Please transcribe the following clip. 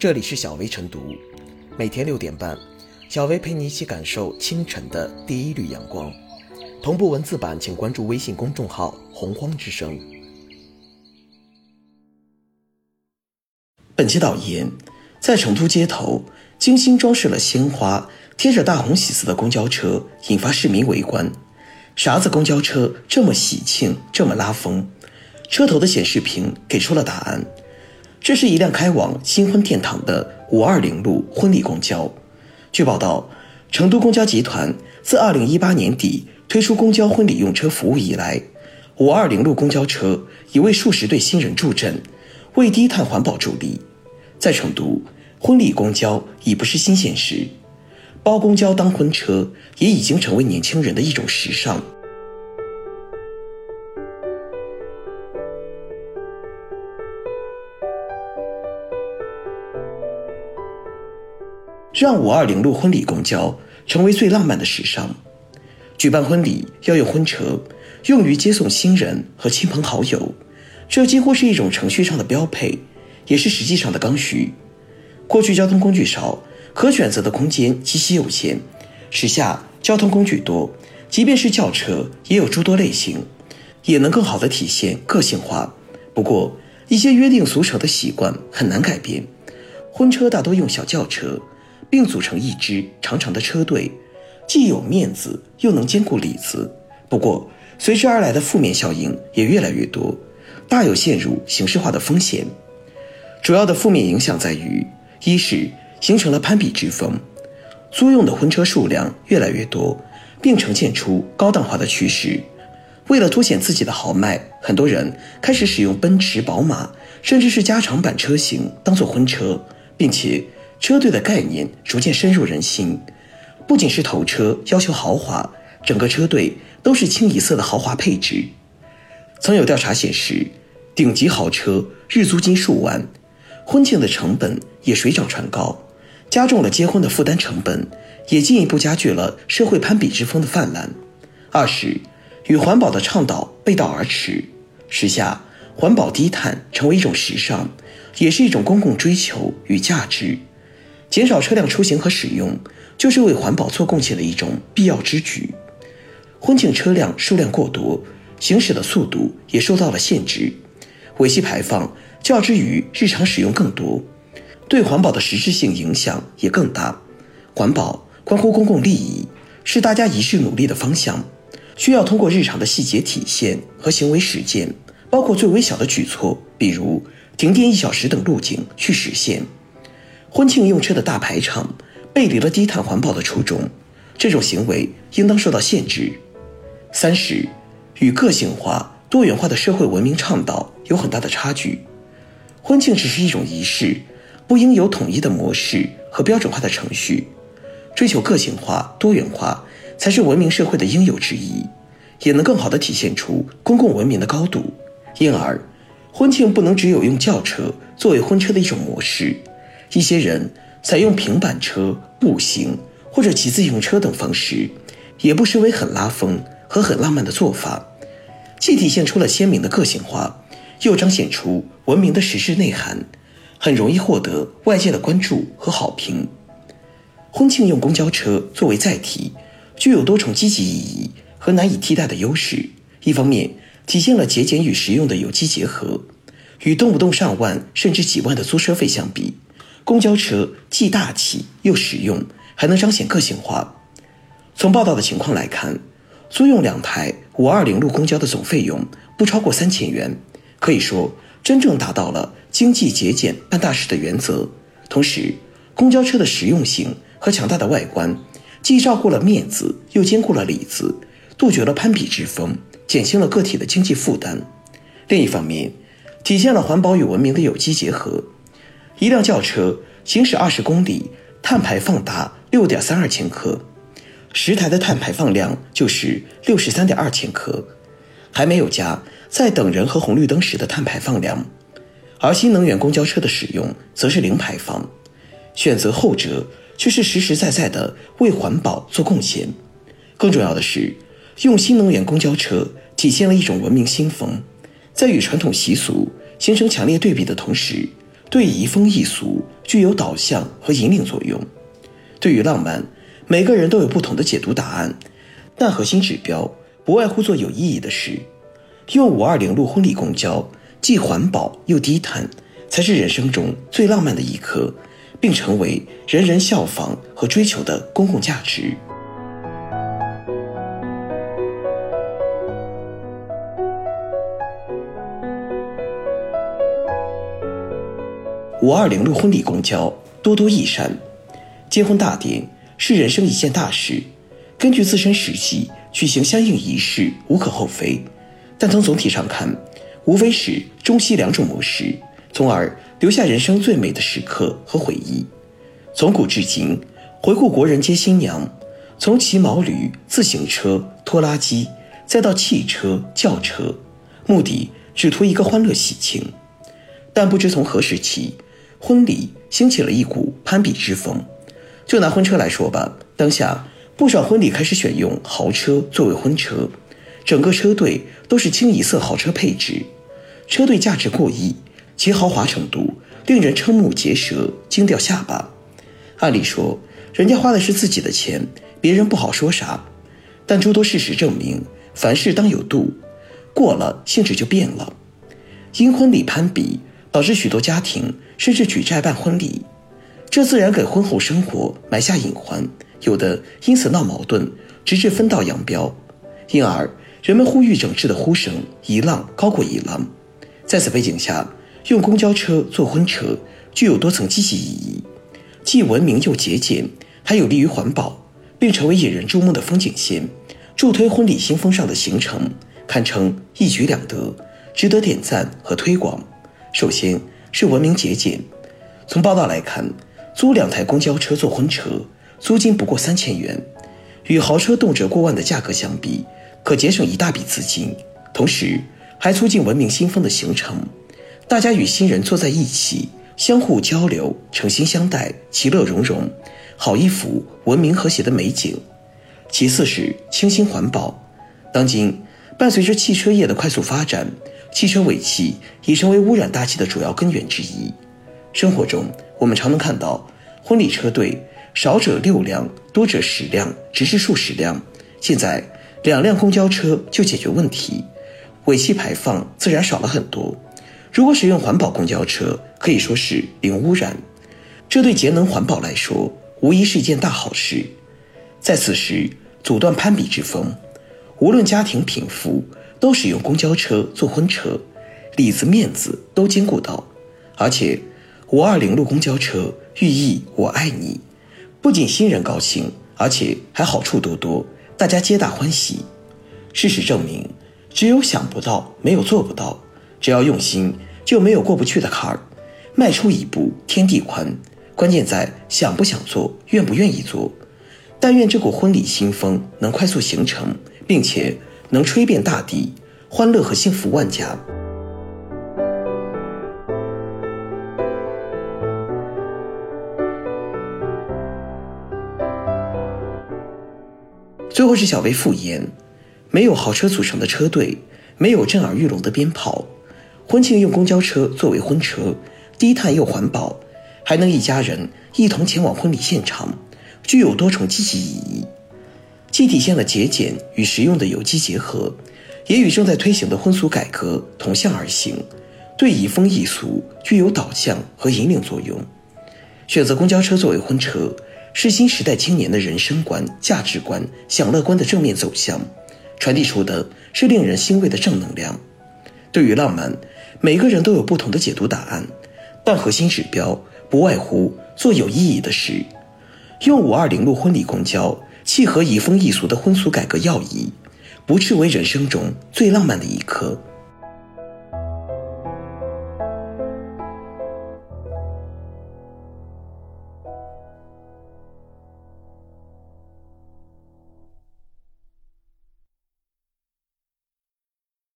这里是小薇晨读，每天六点半，小薇陪你一起感受清晨的第一缕阳光。同步文字版，请关注微信公众号“洪荒之声”。本期导言：在成都街头，精心装饰了鲜花、贴着大红喜字的公交车引发市民围观。啥子公交车这么喜庆，这么拉风？车头的显示屏给出了答案。这是一辆开往新婚殿堂的五二零路婚礼公交。据报道，成都公交集团自二零一八年底推出公交婚礼用车服务以来，五二零路公交车已为数十对新人助阵，为低碳环保助力。在成都，婚礼公交已不是新鲜事，包公交当婚车也已经成为年轻人的一种时尚。让五二零路婚礼公交成为最浪漫的时尚。举办婚礼要用婚车，用于接送新人和亲朋好友，这几乎是一种程序上的标配，也是实际上的刚需。过去交通工具少，可选择的空间极其有限；时下交通工具多，即便是轿车也有诸多类型，也能更好的体现个性化。不过，一些约定俗成的习惯很难改变。婚车大多用小轿车。并组成一支长长的车队，既有面子又能兼顾里子。不过，随之而来的负面效应也越来越多，大有陷入形式化的风险。主要的负面影响在于：一是形成了攀比之风，租用的婚车数量越来越多，并呈现出高档化的趋势。为了凸显自己的豪迈，很多人开始使用奔驰、宝马，甚至是加长版车型当做婚车，并且。车队的概念逐渐深入人心，不仅是头车要求豪华，整个车队都是清一色的豪华配置。曾有调查显示，顶级豪车日租金数万，婚庆的成本也水涨船高，加重了结婚的负担成本，也进一步加剧了社会攀比之风的泛滥。二是与环保的倡导背道而驰，时下环保低碳成为一种时尚，也是一种公共追求与价值。减少车辆出行和使用，就是为环保做贡献的一种必要之举。婚庆车辆数量过多，行驶的速度也受到了限制，尾气排放较之于日常使用更多，对环保的实质性影响也更大。环保关乎公共利益，是大家一致努力的方向，需要通过日常的细节体现和行为实践，包括最微小的举措，比如停电一小时等路径去实现。婚庆用车的大排场背离了低碳环保的初衷，这种行为应当受到限制。三是与个性化、多元化的社会文明倡导有很大的差距。婚庆只是一种仪式，不应有统一的模式和标准化的程序。追求个性化、多元化才是文明社会的应有之义，也能更好地体现出公共文明的高度。因而，婚庆不能只有用轿车作为婚车的一种模式。一些人采用平板车、步行或者骑自行车等方式，也不失为很拉风和很浪漫的做法，既体现出了鲜明的个性化，又彰显出文明的实质内涵，很容易获得外界的关注和好评。婚庆用公交车作为载体，具有多重积极意义和难以替代的优势。一方面，体现了节俭与实用的有机结合，与动不动上万甚至几万的租车费相比。公交车既大气又实用，还能彰显个性化。从报道的情况来看，租用两台五二零路公交的总费用不超过三千元，可以说真正达到了经济节俭办大事的原则。同时，公交车的实用性和强大的外观，既照顾了面子，又兼顾了里子，杜绝了攀比之风，减轻了个体的经济负担。另一方面，体现了环保与文明的有机结合。一辆轿车行驶二十公里，碳排放达六点三二千克，十台的碳排放量就是六十三点二千克，还没有加在等人和红绿灯时的碳排放量。而新能源公交车的使用则是零排放，选择后者却是实实在在的为环保做贡献。更重要的是，用新能源公交车体现了一种文明新风，在与传统习俗形成强烈对比的同时。对移风易俗、具有导向和引领作用。对于浪漫，每个人都有不同的解读答案，但核心指标不外乎做有意义的事。用五二零路婚礼公交，既环保又低碳，才是人生中最浪漫的一刻，并成为人人效仿和追求的公共价值。五二零路婚礼公交多多益善，结婚大典是人生一件大事，根据自身实际举行相应仪式无可厚非。但从总体上看，无非是中西两种模式，从而留下人生最美的时刻和回忆。从古至今，回顾国人接新娘，从骑毛驴、自行车、拖拉机，再到汽车、轿车，目的只图一个欢乐喜庆。但不知从何时起，婚礼兴起了一股攀比之风，就拿婚车来说吧，当下不少婚礼开始选用豪车作为婚车，整个车队都是清一色豪车配置，车队价值过亿，其豪华程度令人瞠目结舌、惊掉下巴。按理说，人家花的是自己的钱，别人不好说啥，但诸多事实证明，凡事当有度，过了性质就变了，因婚礼攀比。导致许多家庭甚至举债办婚礼，这自然给婚后生活埋下隐患，有的因此闹矛盾，直至分道扬镳。因而，人们呼吁整治的呼声一浪高过一浪。在此背景下，用公交车做婚车具有多层积极意义，既文明又节俭，还有利于环保，并成为引人注目的风景线，助推婚礼新风尚的形成，堪称一举两得，值得点赞和推广。首先是文明节俭。从报道来看，租两台公交车做婚车，租金不过三千元，与豪车动辄过万的价格相比，可节省一大笔资金，同时还促进文明新风的形成。大家与新人坐在一起，相互交流，诚心相待，其乐融融，好一幅文明和谐的美景。其次是清新环保。当今伴随着汽车业的快速发展。汽车尾气已成为污染大气的主要根源之一。生活中，我们常能看到婚礼车队少者六辆，多者十辆，直至数十辆。现在两辆公交车就解决问题，尾气排放自然少了很多。如果使用环保公交车，可以说是零污染。这对节能环保来说，无疑是一件大好事。在此时阻断攀比之风，无论家庭贫富。都使用公交车做婚车，里子面子都兼顾到，而且五二零路公交车寓意我爱你，不仅新人高兴，而且还好处多多，大家皆大欢喜。事实证明，只有想不到，没有做不到。只要用心，就没有过不去的坎儿。迈出一步，天地宽。关键在想不想做，愿不愿意做。但愿这股婚礼新风能快速形成，并且。能吹遍大地，欢乐和幸福万家。最后是小薇复言：没有豪车组成的车队，没有震耳欲聋的鞭炮，婚庆用公交车作为婚车，低碳又环保，还能一家人一同前往婚礼现场，具有多重积极意义。既体现了节俭与实用的有机结合，也与正在推行的婚俗改革同向而行，对移风易俗具有导向和引领作用。选择公交车作为婚车，是新时代青年的人生观、价值观、享乐观的正面走向，传递出的是令人欣慰的正能量。对于浪漫，每个人都有不同的解读答案，但核心指标不外乎做有意义的事，用五二零路婚礼公交。契合移风易俗的婚俗改革要义，不斥为人生中最浪漫的一刻。